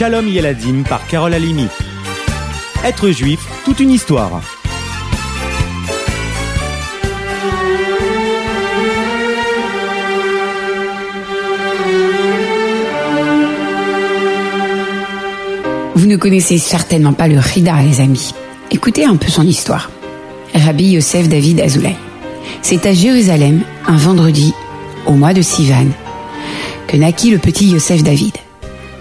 Shalom Yeladim par Carole Alimi. Être juif, toute une histoire. Vous ne connaissez certainement pas le Rida, les amis. Écoutez un peu son histoire. Rabbi Yosef David Azoulay. C'est à Jérusalem, un vendredi, au mois de Sivan, que naquit le petit Yosef David.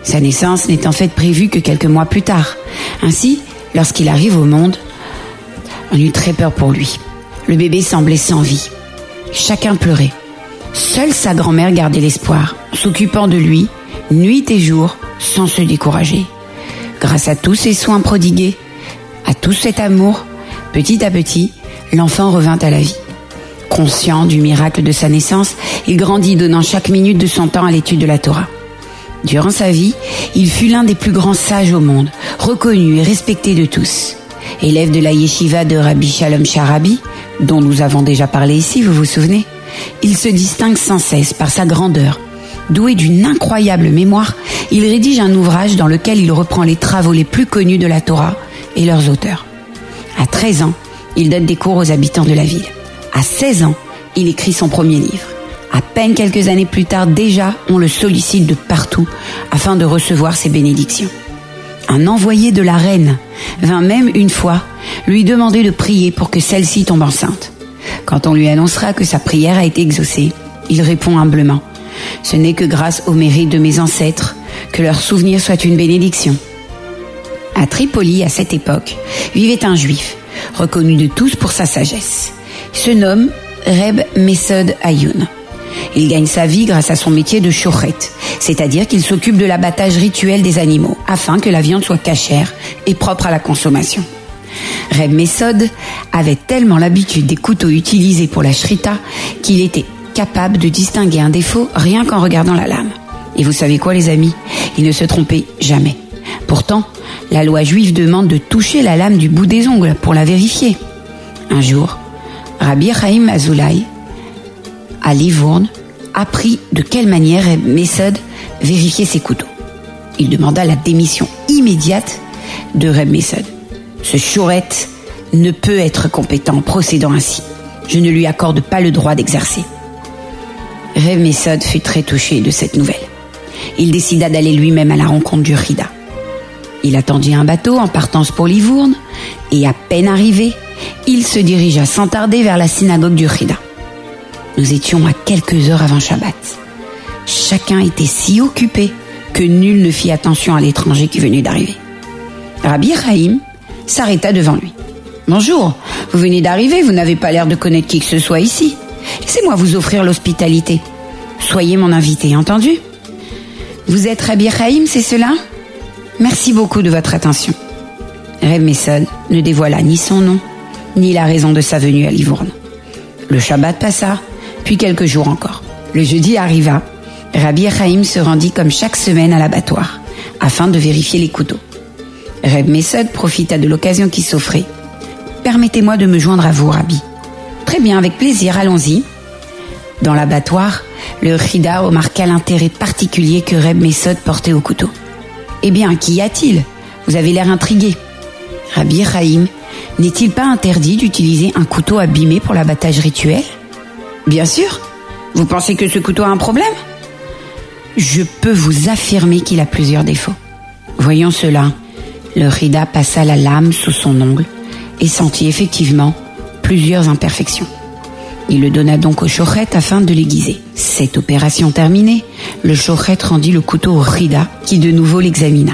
Sa naissance n'est en fait prévue que quelques mois plus tard. Ainsi, lorsqu'il arrive au monde, on eut très peur pour lui. Le bébé semblait sans vie. Chacun pleurait. Seule sa grand-mère gardait l'espoir, s'occupant de lui, nuit et jour, sans se décourager. Grâce à tous ses soins prodigués, à tout cet amour, petit à petit, l'enfant revint à la vie. Conscient du miracle de sa naissance, il grandit donnant chaque minute de son temps à l'étude de la Torah. Durant sa vie, il fut l'un des plus grands sages au monde, reconnu et respecté de tous. Élève de la yeshiva de Rabbi Shalom Sharabi, dont nous avons déjà parlé ici, vous vous souvenez Il se distingue sans cesse par sa grandeur. Doué d'une incroyable mémoire, il rédige un ouvrage dans lequel il reprend les travaux les plus connus de la Torah et leurs auteurs. À 13 ans, il donne des cours aux habitants de la ville. À 16 ans, il écrit son premier livre. À peine quelques années plus tard, déjà, on le sollicite de partout afin de recevoir ses bénédictions. Un envoyé de la reine vint même une fois lui demander de prier pour que celle-ci tombe enceinte. Quand on lui annoncera que sa prière a été exaucée, il répond humblement Ce n'est que grâce au mérite de mes ancêtres que leur souvenir soit une bénédiction. À Tripoli, à cette époque, vivait un juif, reconnu de tous pour sa sagesse. Il se nomme Reb Mesod Ayoun. Il gagne sa vie grâce à son métier de chouchet, c'est-à-dire qu'il s'occupe de l'abattage rituel des animaux, afin que la viande soit cachère et propre à la consommation. Reb Mesod avait tellement l'habitude des couteaux utilisés pour la shrita qu'il était capable de distinguer un défaut rien qu'en regardant la lame. Et vous savez quoi les amis? Il ne se trompait jamais. Pourtant, la loi juive demande de toucher la lame du bout des ongles pour la vérifier. Un jour, Rabbi Chaim Azoulay, à Livourne, apprit de quelle manière Reb vérifiait ses couteaux. Il demanda la démission immédiate de Reb Mesod. Ce chourette ne peut être compétent en procédant ainsi. Je ne lui accorde pas le droit d'exercer. Reb Mesod fut très touché de cette nouvelle. Il décida d'aller lui-même à la rencontre du Rida. Il attendit un bateau en partance pour Livourne et à peine arrivé, il se dirigea sans tarder vers la synagogue du Rida. Nous étions à quelques heures avant Shabbat. Chacun était si occupé que nul ne fit attention à l'étranger qui venait d'arriver. Rabbi Chaim s'arrêta devant lui. Bonjour, vous venez d'arriver, vous n'avez pas l'air de connaître qui que ce soit ici. Laissez-moi vous offrir l'hospitalité. Soyez mon invité, entendu? Vous êtes Rabbi Chaim, c'est cela? Merci beaucoup de votre attention. Reb Mesod ne dévoila ni son nom, ni la raison de sa venue à Livourne. Le Shabbat passa, puis quelques jours encore. Le jeudi arriva. Rabbi Chaim se rendit comme chaque semaine à l'abattoir, afin de vérifier les couteaux. Reb Mesod profita de l'occasion qui s'offrait. Permettez-moi de me joindre à vous, Rabbi. Très bien, avec plaisir, allons-y. Dans l'abattoir, le Rida remarqua l'intérêt particulier que Reb Mesod portait au couteau. Eh bien, qu'y a-t-il? Vous avez l'air intrigué. Rabbi Chaim, n'est-il pas interdit d'utiliser un couteau abîmé pour l'abattage rituel? Bien sûr. Vous pensez que ce couteau a un problème? Je peux vous affirmer qu'il a plusieurs défauts. Voyons cela. Le Rida passa la lame sous son ongle et sentit effectivement plusieurs imperfections. Il le donna donc au chochet afin de l'aiguiser. Cette opération terminée, le chochet rendit le couteau au Rida qui de nouveau l'examina.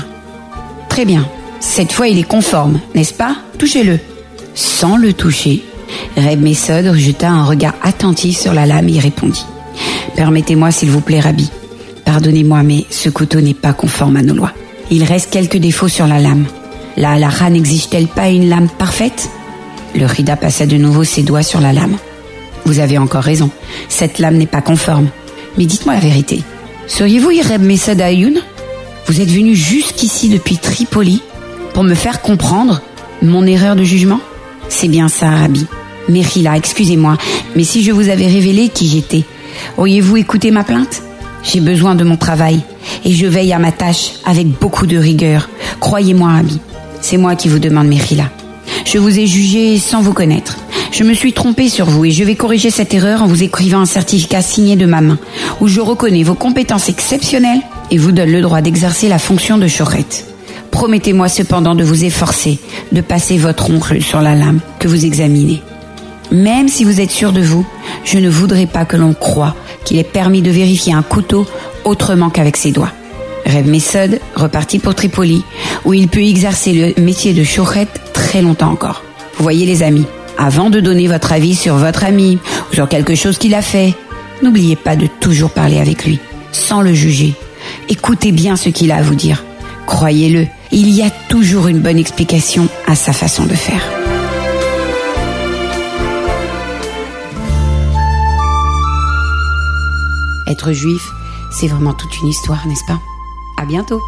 Très bien, cette fois il est conforme, n'est-ce pas? Touchez-le. Sans le toucher, Reb Mesod jeta un regard attentif sur la lame et répondit. Permettez-moi s'il vous plaît, Rabbi. Pardonnez-moi, mais ce couteau n'est pas conforme à nos lois. Il reste quelques défauts sur la lame. La halakha n'exige-t-elle pas une lame parfaite? Le Rida passa de nouveau ses doigts sur la lame. Vous avez encore raison, cette lame n'est pas conforme. Mais dites-moi la vérité. Seriez-vous Ireb Mesad Ayoun? Vous êtes venu jusqu'ici depuis Tripoli pour me faire comprendre mon erreur de jugement? C'est bien ça, Rabbi. Mérila, excusez-moi, mais si je vous avais révélé qui j'étais, auriez-vous écouté ma plainte? J'ai besoin de mon travail et je veille à ma tâche avec beaucoup de rigueur. Croyez-moi, ami, c'est moi qui vous demande Mérila. Je vous ai jugé sans vous connaître. Je me suis trompée sur vous et je vais corriger cette erreur en vous écrivant un certificat signé de ma main où je reconnais vos compétences exceptionnelles et vous donne le droit d'exercer la fonction de chorette. Promettez-moi cependant de vous efforcer de passer votre oncle sur la lame que vous examinez. Même si vous êtes sûr de vous, je ne voudrais pas que l'on croie qu'il est permis de vérifier un couteau autrement qu'avec ses doigts. Rêve Messod repartit pour Tripoli, où il peut exercer le métier de chorette très longtemps encore. Vous voyez les amis, avant de donner votre avis sur votre ami ou sur quelque chose qu'il a fait, n'oubliez pas de toujours parler avec lui, sans le juger. Écoutez bien ce qu'il a à vous dire. Croyez-le, il y a toujours une bonne explication à sa façon de faire. Être juif, c'est vraiment toute une histoire, n'est-ce pas? À bientôt.